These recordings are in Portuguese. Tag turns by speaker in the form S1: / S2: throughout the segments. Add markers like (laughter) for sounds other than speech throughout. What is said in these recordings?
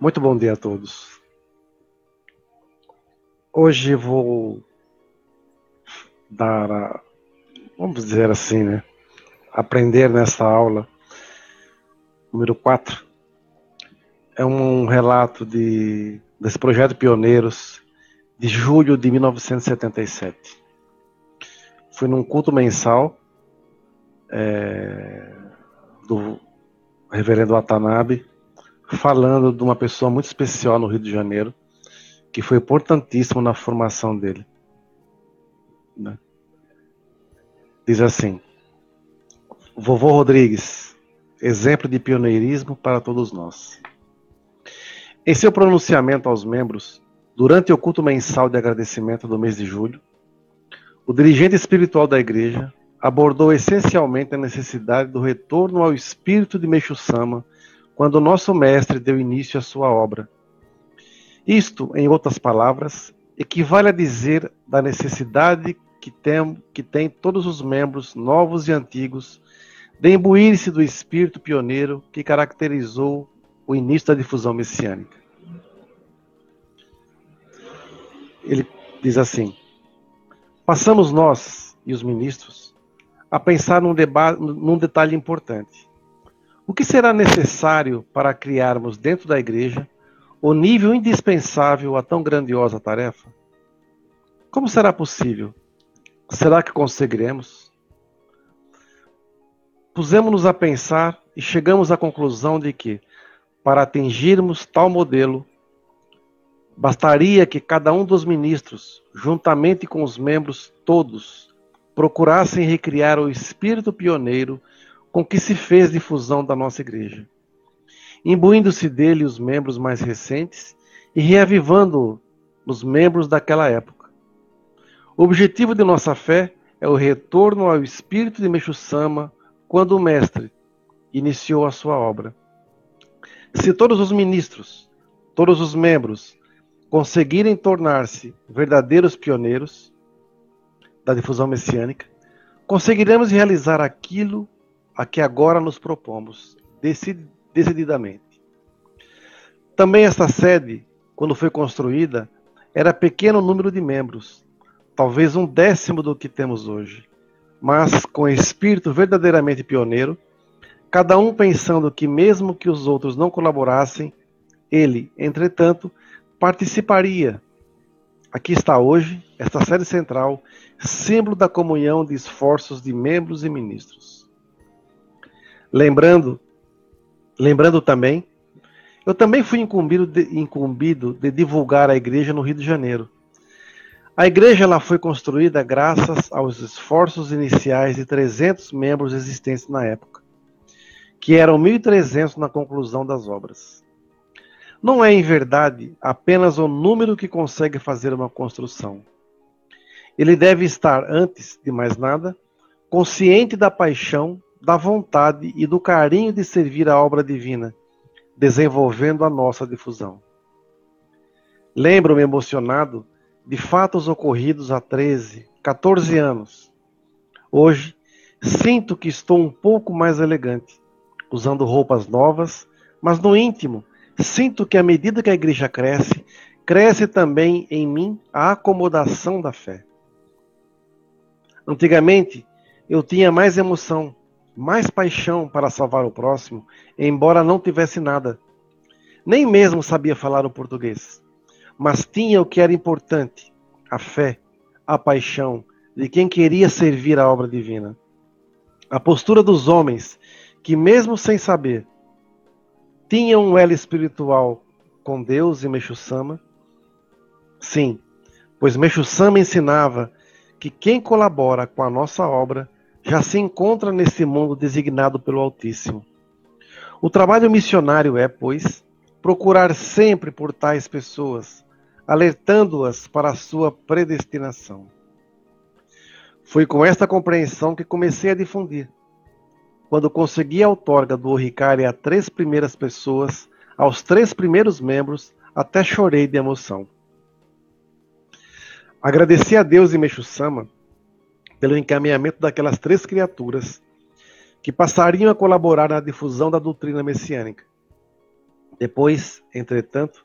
S1: Muito bom dia a todos. Hoje vou dar a, vamos dizer assim, né? Aprender nessa aula número 4. É um relato de, desse projeto Pioneiros de julho de 1977. Fui num culto mensal é, do reverendo Watanabe, falando de uma pessoa muito especial no Rio de Janeiro, que foi importantíssimo na formação dele. Né? Diz assim: Vovô Rodrigues, exemplo de pioneirismo para todos nós. Em seu pronunciamento aos membros, durante o culto mensal de agradecimento do mês de julho, o dirigente espiritual da igreja abordou essencialmente a necessidade do retorno ao espírito de Meixo Sama quando o nosso mestre deu início à sua obra. Isto, em outras palavras, equivale a dizer da necessidade que tem, que tem todos os membros, novos e antigos, de imbuir-se do espírito pioneiro que caracterizou o início da difusão messiânica. Ele diz assim: Passamos nós e os ministros a pensar num, num detalhe importante. O que será necessário para criarmos dentro da igreja o nível indispensável a tão grandiosa tarefa? Como será possível? Será que conseguiremos? Pusemos-nos a pensar e chegamos à conclusão de que, para atingirmos tal modelo, bastaria que cada um dos ministros, juntamente com os membros todos, procurassem recriar o espírito pioneiro com que se fez difusão da nossa igreja, imbuindo-se dele os membros mais recentes e reavivando os membros daquela época. O objetivo de nossa fé é o retorno ao espírito de Meixo Sama quando o mestre iniciou a sua obra. Se todos os ministros, todos os membros conseguirem tornar-se verdadeiros pioneiros, da difusão messiânica, conseguiremos realizar aquilo a que agora nos propomos, decididamente. Também esta sede, quando foi construída, era pequeno número de membros, talvez um décimo do que temos hoje, mas com espírito verdadeiramente pioneiro, cada um pensando que, mesmo que os outros não colaborassem, ele, entretanto, participaria. Aqui está hoje esta sede central símbolo da comunhão de esforços de membros e ministros. Lembrando, lembrando também, eu também fui incumbido de, incumbido de divulgar a igreja no Rio de Janeiro. A igreja ela foi construída graças aos esforços iniciais de 300 membros existentes na época, que eram 1.300 na conclusão das obras. Não é, em verdade, apenas o número que consegue fazer uma construção, ele deve estar, antes de mais nada, consciente da paixão, da vontade e do carinho de servir a obra divina, desenvolvendo a nossa difusão. Lembro-me emocionado de fatos ocorridos há 13, 14 anos. Hoje, sinto que estou um pouco mais elegante, usando roupas novas, mas no íntimo, sinto que à medida que a igreja cresce, cresce também em mim a acomodação da fé. Antigamente, eu tinha mais emoção, mais paixão para salvar o próximo, embora não tivesse nada. Nem mesmo sabia falar o português. Mas tinha o que era importante: a fé, a paixão de quem queria servir a obra divina. A postura dos homens que, mesmo sem saber, tinham um elo espiritual com Deus e Meixo Sama. Sim, pois Meixo Sama ensinava que quem colabora com a nossa obra já se encontra nesse mundo designado pelo Altíssimo. O trabalho missionário é, pois, procurar sempre por tais pessoas, alertando-as para a sua predestinação. Foi com esta compreensão que comecei a difundir. Quando consegui a outorga do Oricária a três primeiras pessoas, aos três primeiros membros, até chorei de emoção. Agradeci a Deus e Meixo Sama pelo encaminhamento daquelas três criaturas que passariam a colaborar na difusão da doutrina messiânica. Depois, entretanto,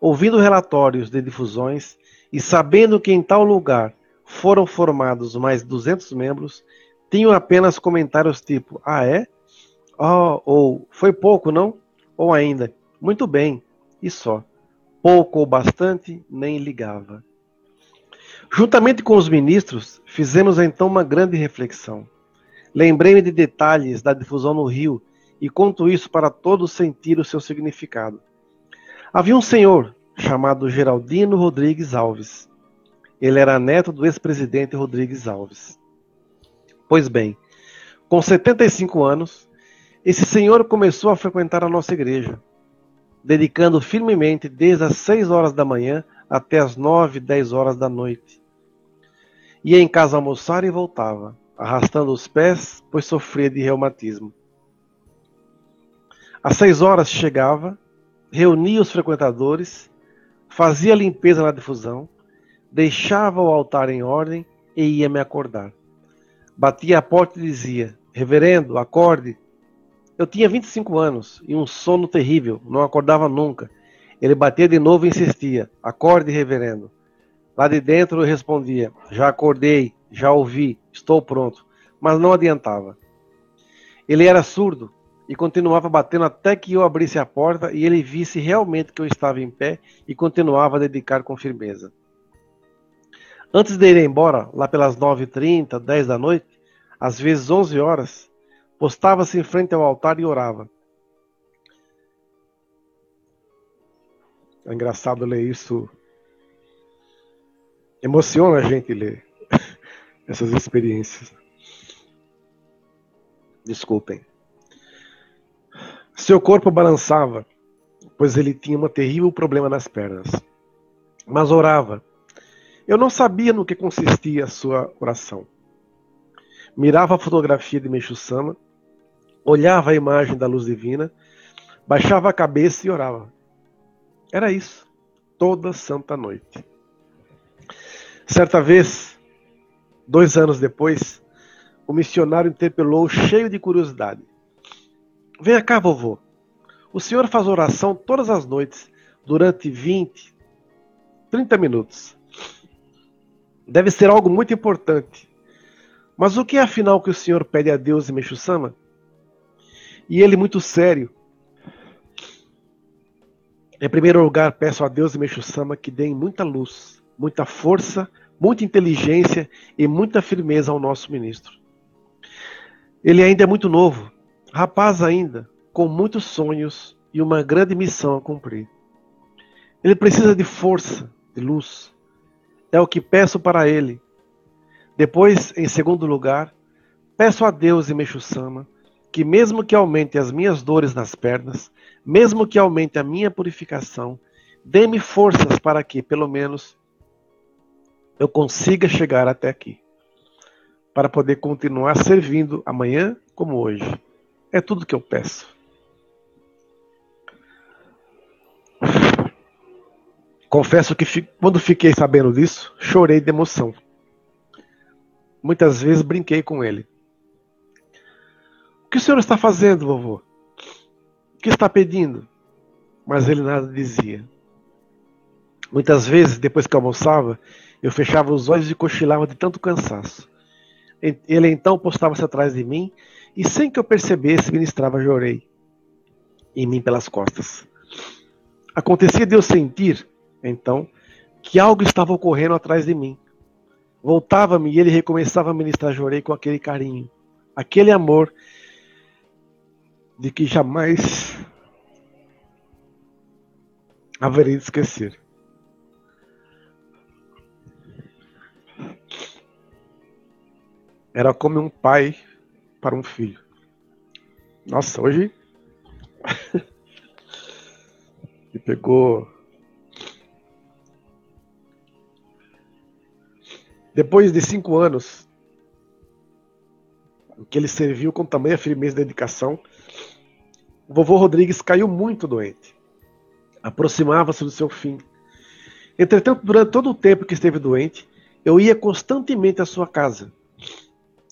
S1: ouvindo relatórios de difusões e sabendo que em tal lugar foram formados mais 200 membros, tinham apenas comentários tipo: Ah, é? Oh, ou foi pouco, não? Ou ainda, muito bem, e só. Pouco ou bastante, nem ligava. Juntamente com os ministros, fizemos então uma grande reflexão. Lembrei-me de detalhes da difusão no Rio e conto isso para todos sentir o seu significado. Havia um senhor chamado Geraldino Rodrigues Alves. Ele era neto do ex-presidente Rodrigues Alves. Pois bem, com 75 anos, esse senhor começou a frequentar a nossa igreja, dedicando firmemente desde as 6 horas da manhã até as 9, 10 horas da noite. Ia em casa almoçar e voltava, arrastando os pés, pois sofria de reumatismo. Às seis horas chegava, reunia os frequentadores, fazia limpeza na difusão, deixava o altar em ordem e ia me acordar. Batia a porta e dizia: Reverendo, acorde. Eu tinha 25 anos e um sono terrível, não acordava nunca. Ele batia de novo e insistia: Acorde, reverendo. Lá de dentro eu respondia: Já acordei, já ouvi, estou pronto. Mas não adiantava. Ele era surdo e continuava batendo até que eu abrisse a porta e ele visse realmente que eu estava em pé e continuava a dedicar com firmeza. Antes de ir embora, lá pelas 9h30, 10 da noite, às vezes 11 horas, postava-se em frente ao altar e orava. É engraçado ler isso Emociona a gente ler (laughs) essas experiências. Desculpem. Seu corpo balançava, pois ele tinha um terrível problema nas pernas. Mas orava. Eu não sabia no que consistia a sua oração. Mirava a fotografia de Meixo Sama, olhava a imagem da luz divina, baixava a cabeça e orava. Era isso, toda santa noite. Certa vez, dois anos depois, o missionário interpelou cheio de curiosidade. Venha cá, vovô. O senhor faz oração todas as noites, durante 20, 30 minutos. Deve ser algo muito importante. Mas o que é afinal que o senhor pede a Deus em Meixo-sama? E ele, muito sério, em primeiro lugar, peço a Deus em Meixo-sama que dê muita luz, muita força muita inteligência e muita firmeza ao nosso ministro. Ele ainda é muito novo, rapaz ainda, com muitos sonhos e uma grande missão a cumprir. Ele precisa de força, de luz. É o que peço para ele. Depois, em segundo lugar, peço a Deus e Meixo-sama que, mesmo que aumente as minhas dores nas pernas, mesmo que aumente a minha purificação, dê-me forças para que, pelo menos, eu consiga chegar até aqui, para poder continuar servindo amanhã como hoje. É tudo que eu peço. Confesso que quando fiquei sabendo disso, chorei de emoção. Muitas vezes brinquei com ele. O que o senhor está fazendo, vovô? O que está pedindo? Mas ele nada dizia. Muitas vezes, depois que almoçava, eu fechava os olhos e cochilava de tanto cansaço. Ele então postava-se atrás de mim e, sem que eu percebesse, ministrava jorei em mim pelas costas. Acontecia de eu sentir, então, que algo estava ocorrendo atrás de mim. Voltava-me e ele recomeçava a ministrar jorei com aquele carinho, aquele amor de que jamais haveria de esquecer. Era como um pai para um filho. Nossa, hoje. (laughs) e pegou. Depois de cinco anos, que ele serviu com tamanha firmeza e dedicação, o vovô Rodrigues caiu muito doente. Aproximava-se do seu fim. Entretanto, durante todo o tempo que esteve doente, eu ia constantemente à sua casa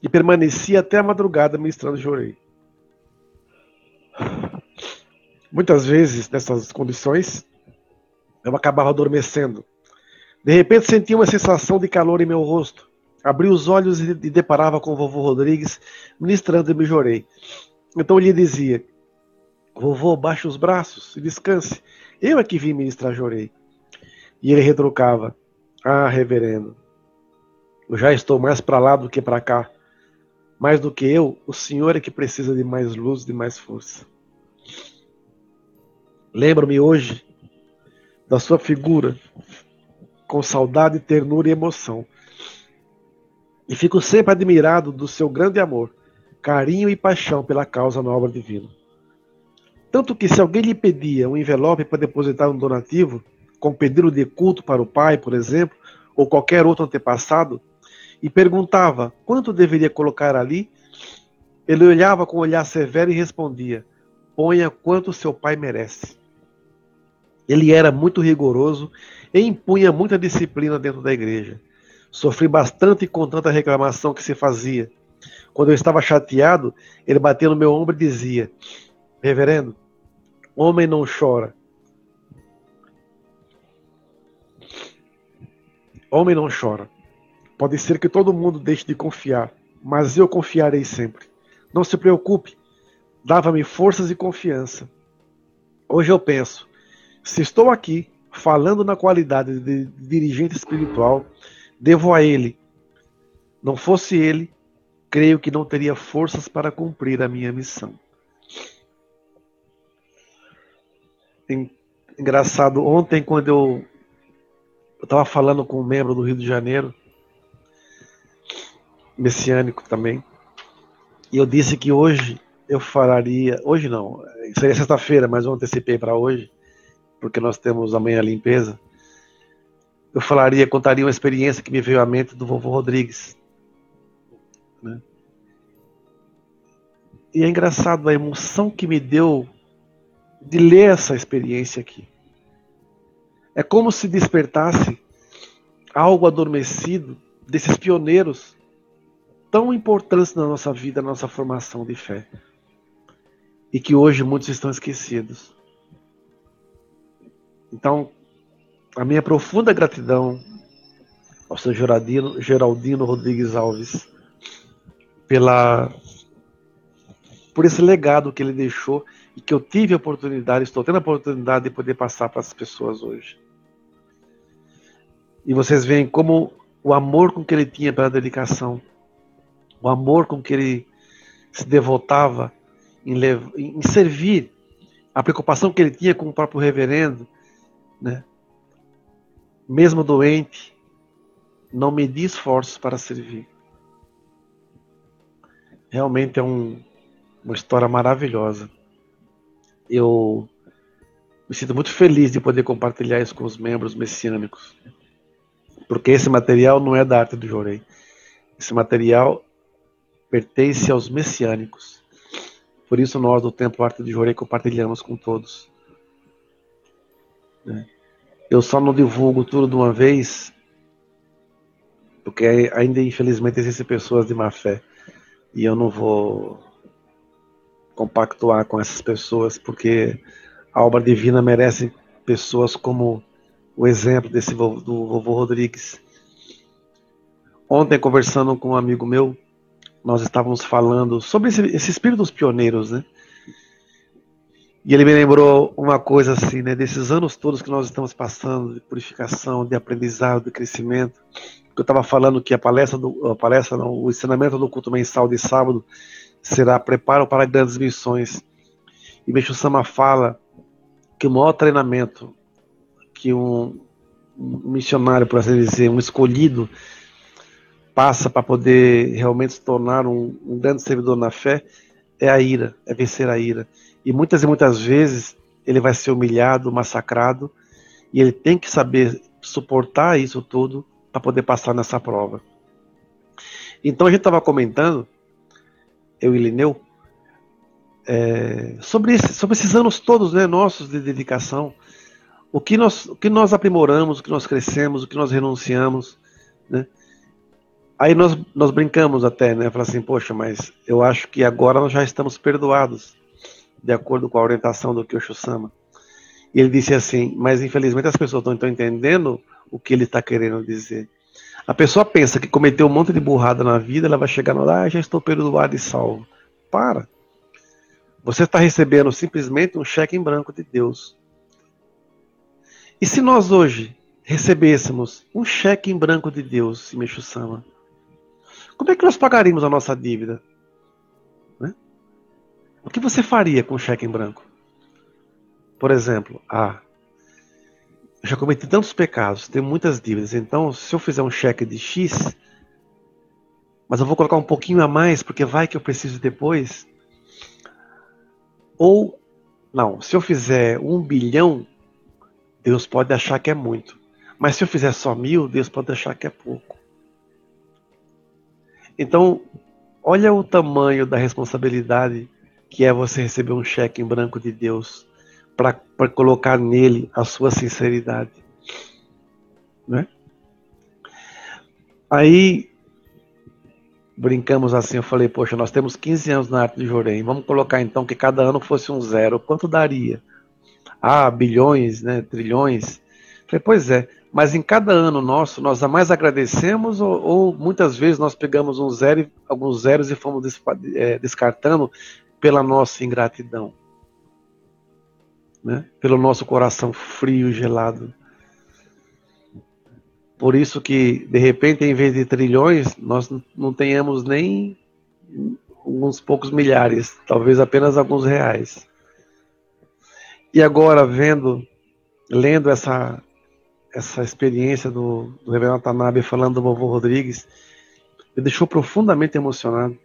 S1: e permaneci até a madrugada ministrando chorei. Muitas vezes, nessas condições, eu acabava adormecendo. De repente sentia uma sensação de calor em meu rosto. Abri os olhos e deparava com o vovô Rodrigues ministrando e me jorei. Então ele dizia: Vovô, baixe os braços e descanse. Eu é que vim ministrar jorei. E ele retrucava: Ah, reverendo, eu já estou mais para lá do que para cá. Mais do que eu, o senhor é que precisa de mais luz, de mais força. Lembro-me hoje da sua figura com saudade, ternura e emoção. E fico sempre admirado do seu grande amor, carinho e paixão pela causa na obra divina. Tanto que se alguém lhe pedia um envelope para depositar um donativo, com pedido de culto para o pai, por exemplo, ou qualquer outro antepassado, e perguntava quanto deveria colocar ali, ele olhava com um olhar severo e respondia: Ponha quanto seu pai merece. Ele era muito rigoroso e impunha muita disciplina dentro da igreja. Sofri bastante com tanta reclamação que se fazia. Quando eu estava chateado, ele batia no meu ombro e dizia: Reverendo, homem não chora. Homem não chora. Pode ser que todo mundo deixe de confiar, mas eu confiarei sempre. Não se preocupe. Dava-me forças e confiança. Hoje eu penso, se estou aqui falando na qualidade de dirigente espiritual, devo a ele. Não fosse ele, creio que não teria forças para cumprir a minha missão. Engraçado, ontem quando eu estava falando com um membro do Rio de Janeiro, messiânico também, e eu disse que hoje eu falaria, hoje não, seria sexta-feira, mas eu antecipei para hoje, porque nós temos amanhã a limpeza. Eu falaria, contaria uma experiência que me veio à mente do vovô Rodrigues. Né? E é engraçado a emoção que me deu de ler essa experiência aqui. É como se despertasse algo adormecido desses pioneiros tão importantes na nossa vida, na nossa formação de fé. E que hoje muitos estão esquecidos. Então, a minha profunda gratidão ao seu Geraldino, Geraldino Rodrigues Alves pela por esse legado que ele deixou e que eu tive a oportunidade, estou tendo a oportunidade de poder passar para as pessoas hoje. E vocês veem como o amor com que ele tinha pela dedicação, o amor com que ele se devotava em, em servir, a preocupação que ele tinha com o próprio reverendo, né? mesmo doente, não medir esforços para servir. Realmente é um, uma história maravilhosa. Eu me sinto muito feliz de poder compartilhar isso com os membros messiânicos. Porque esse material não é da arte do Jorei. Esse material pertence aos messiânicos. Por isso nós do Templo Arte do Jorei compartilhamos com todos. Né? Eu só não divulgo tudo de uma vez, porque ainda infelizmente existem pessoas de má fé. E eu não vou compactuar com essas pessoas, porque a obra divina merece pessoas como o exemplo desse do vovô Rodrigues. Ontem, conversando com um amigo meu, nós estávamos falando sobre esse, esse espírito dos pioneiros, né? E ele me lembrou uma coisa assim, né? Desses anos todos que nós estamos passando de purificação, de aprendizado, de crescimento. Eu estava falando que a palestra, do, a palestra não, o ensinamento do culto mensal de sábado será preparo para grandes missões. E Meixo Sama fala que o maior treinamento que um, um missionário, por assim dizer, um escolhido, passa para poder realmente se tornar um, um grande servidor na fé é a ira, é vencer a ira. E muitas e muitas vezes ele vai ser humilhado, massacrado, e ele tem que saber suportar isso tudo para poder passar nessa prova. Então a gente estava comentando eu e Lineu, é, sobre, esse, sobre esses anos todos né, nossos de dedicação, o que, nós, o que nós aprimoramos, o que nós crescemos, o que nós renunciamos, né? Aí nós, nós brincamos até, né? Falar assim, poxa, mas eu acho que agora nós já estamos perdoados. de acordo com a orientação do Kyosho-sama. E ele disse assim, mas infelizmente as pessoas não estão entendendo o que ele está querendo dizer. A pessoa pensa que cometeu um monte de burrada na vida, ela vai chegar no ah, já estou perdoado e salvo. Para. Você está recebendo simplesmente um cheque em branco de Deus. E se nós hoje recebêssemos um cheque em branco de Deus, Simeixo Sama, como é que nós pagaríamos a nossa dívida? Né? O que você faria com um cheque em branco? Por exemplo, ah, eu já cometi tantos pecados, tenho muitas dívidas, então se eu fizer um cheque de X, mas eu vou colocar um pouquinho a mais porque vai que eu preciso depois. Ou, não, se eu fizer um bilhão, Deus pode achar que é muito. Mas se eu fizer só mil, Deus pode achar que é pouco. Então, olha o tamanho da responsabilidade que é você receber um cheque em branco de Deus para colocar nele a sua sinceridade. Né? Aí brincamos assim, eu falei, poxa, nós temos 15 anos na arte de Jorém, vamos colocar então que cada ano fosse um zero, quanto daria? Ah, bilhões, né, trilhões. falei, pois é, mas em cada ano nosso, nós a mais agradecemos ou, ou muitas vezes nós pegamos um zero, alguns zeros e fomos é, descartando pela nossa ingratidão, né? pelo nosso coração frio gelado. Por isso que, de repente, em vez de trilhões, nós não tenhamos nem uns poucos milhares, talvez apenas alguns reais. E agora, vendo, lendo essa, essa experiência do, do Reverendo Tanabe falando do vovô Rodrigues, me deixou profundamente emocionado.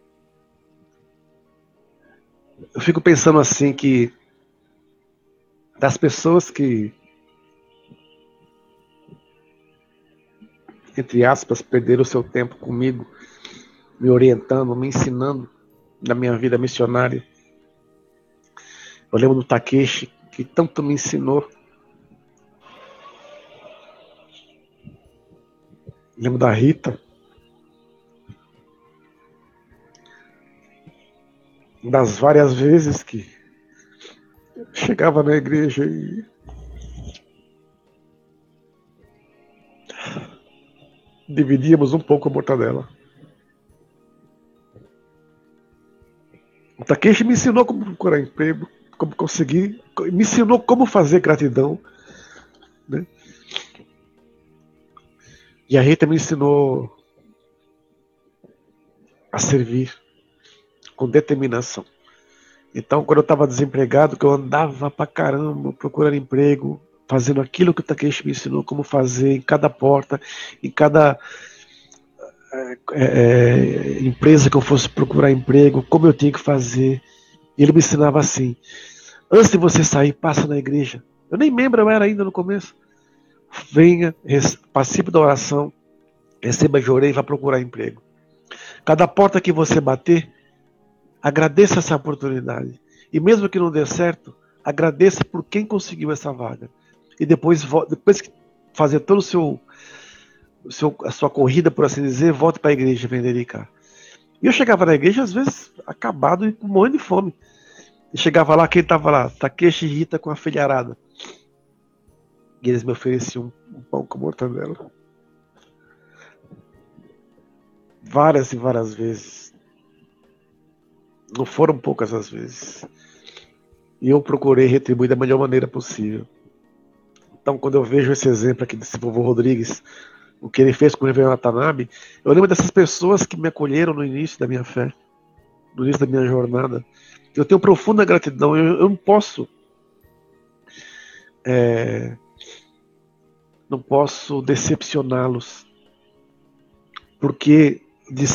S1: Eu fico pensando assim que das pessoas que entre aspas, perder o seu tempo comigo, me orientando, me ensinando na minha vida missionária. Eu lembro do Takeshi, que tanto me ensinou. Lembro da Rita. Das várias vezes que chegava na igreja e dividíamos um pouco a mortadela. O Takeshi me ensinou como procurar emprego, como conseguir, me ensinou como fazer gratidão. Né? E a Rita me ensinou a servir com determinação. Então, quando eu estava desempregado, que eu andava pra caramba procurando emprego, fazendo aquilo que o Takeshi me ensinou como fazer em cada porta, em cada é, empresa que eu fosse procurar emprego, como eu tinha que fazer. Ele me ensinava assim: antes de você sair, passa na igreja. Eu nem membro eu era ainda no começo. Venha, participe da oração, receba jorei e vá procurar emprego. Cada porta que você bater, agradeça essa oportunidade. E mesmo que não dê certo, agradeça por quem conseguiu essa vaga e depois, depois que fazer todo o seu, seu a sua corrida, por assim dizer, volte para a igreja Venderica. E eu chegava na igreja, às vezes, acabado e com morrendo de fome. E chegava lá, quem estava lá? Takeshi Rita com a filharada. E eles me ofereciam um, pão com mortadela. Várias e várias vezes. Não foram poucas as vezes. E eu procurei retribuir da melhor maneira possível. Então, quando eu vejo esse exemplo aqui desse vovô Rodrigues, o que ele fez com o Reverendo Watanabe, eu lembro dessas pessoas que me acolheram no início da minha fé, no início da minha jornada. Eu tenho profunda gratidão. Eu, eu não posso. É, não posso decepcioná-los. Porque, de,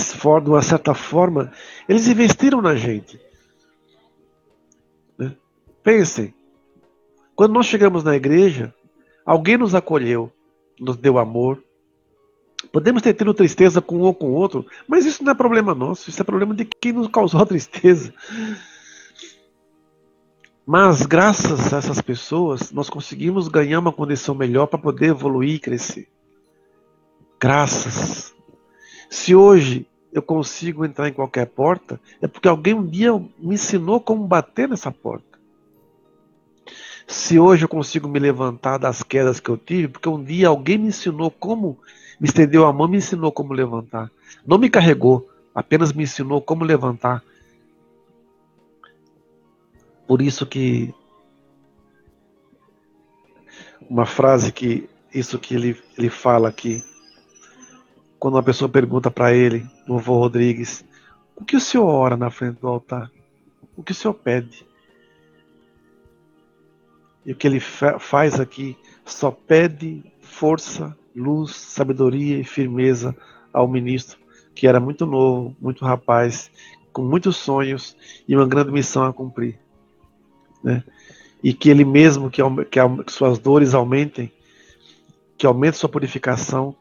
S1: uma certa forma, eles investiram na gente. Né? Pensem, quando nós chegamos na igreja, Alguém nos acolheu, nos deu amor. Podemos ter tido tristeza com um ou com outro, mas isso não é problema nosso, isso é problema de quem nos causou a tristeza. Mas graças a essas pessoas, nós conseguimos ganhar uma condição melhor para poder evoluir e crescer. Graças. Se hoje eu consigo entrar em qualquer porta, é porque alguém um dia me ensinou como bater nessa porta. Se hoje eu consigo me levantar das quedas que eu tive, porque um dia alguém me ensinou como, me estendeu a mão, me ensinou como levantar. Não me carregou, apenas me ensinou como levantar. Por isso que uma frase que isso que ele, ele fala aqui, quando uma pessoa pergunta para ele, vovô Rodrigues, o que o senhor ora na frente do altar? O que o senhor pede? E o que ele faz aqui só pede força, luz, sabedoria e firmeza ao ministro, que era muito novo, muito rapaz, com muitos sonhos e uma grande missão a cumprir. Né? E que ele mesmo, que, que, que suas dores aumentem, que aumente sua purificação,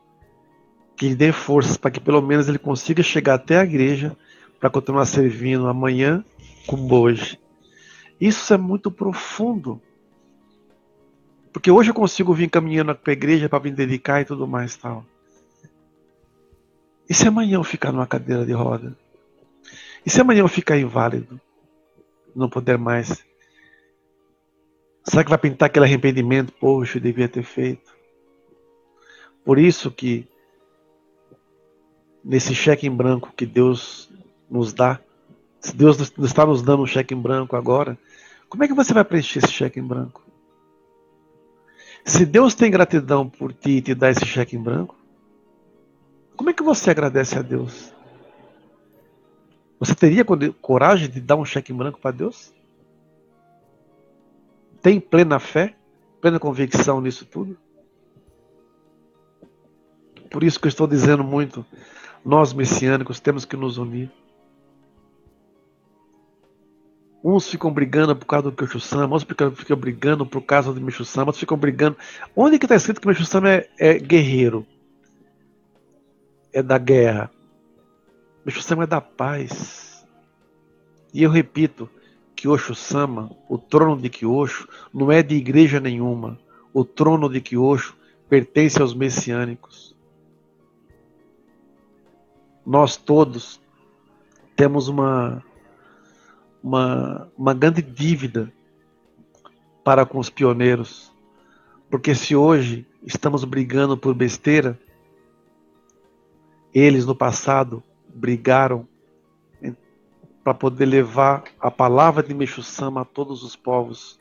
S1: que lhe dê forças para que pelo menos ele consiga chegar até a igreja para continuar servindo amanhã como hoje. Isso é muito profundo. Porque hoje eu consigo vir caminhando para a igreja para me dedicar e tudo mais tal. E se amanhã eu ficar numa cadeira de roda? E se amanhã eu ficar inválido? Não poder mais? Será que vai pintar aquele arrependimento? Poxa, eu devia ter feito. Por isso que nesse cheque em branco que Deus nos dá, se Deus está nos dando um cheque em branco agora, como é que você vai preencher esse cheque em branco? Se Deus tem gratidão por ti e te dá esse cheque em branco, como é que você agradece a Deus? Você teria coragem de dar um cheque em branco para Deus? Tem plena fé, plena convicção nisso tudo? Por isso que eu estou dizendo muito, nós messiânicos temos que nos unir. Uns ficam brigando por causa do Kyoshi Sama, outros ficam, brigando por causa do Micho Sama, outros ficam brigando. Onde que está escrito que o Sama é, é, guerreiro? É da guerra. O Sama é da paz. E eu repito, Kyosho Sama, o trono de Kyosho, não é de igreja nenhuma. O trono de Kyosho pertence aos messiânicos. Nós todos temos uma uma, uma grande dívida para com os pioneiros. Porque se hoje estamos brigando por besteira, eles no passado brigaram para poder levar a palavra de Meixo-sama a todos os povos.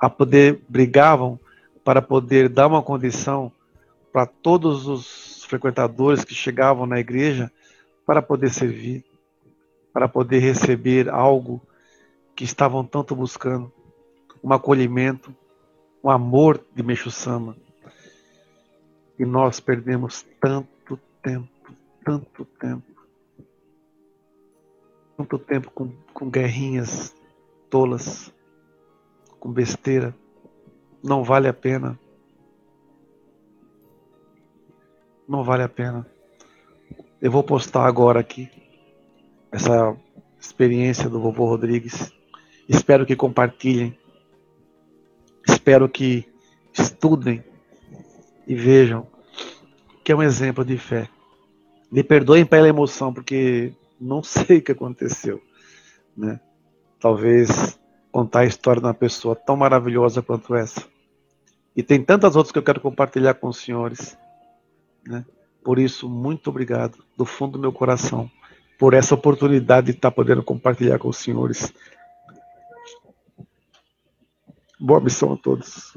S1: A poder brigavam para poder dar uma condição para todos os frequentadores que chegavam na igreja para poder servir para poder receber algo que estavam tanto buscando, um acolhimento, um amor de Meixo Sama. E nós perdemos tanto tempo, tanto tempo, tanto tempo com, com guerrinhas tolas, com besteira. Não vale a pena. Não vale a pena. Eu vou postar agora aqui essa experiência do vovô Rodrigues. Espero que compartilhem. Espero que estudem e vejam que é um exemplo de fé. Me perdoem pela emoção, porque não sei o que aconteceu. Né? Talvez contar a história de uma pessoa tão maravilhosa quanto essa. E tem tantas outras que eu quero compartilhar com os senhores. Né? Por isso, muito obrigado, do fundo do meu coração por essa oportunidade de estar podendo compartilhar com os senhores. Boa missão a todos.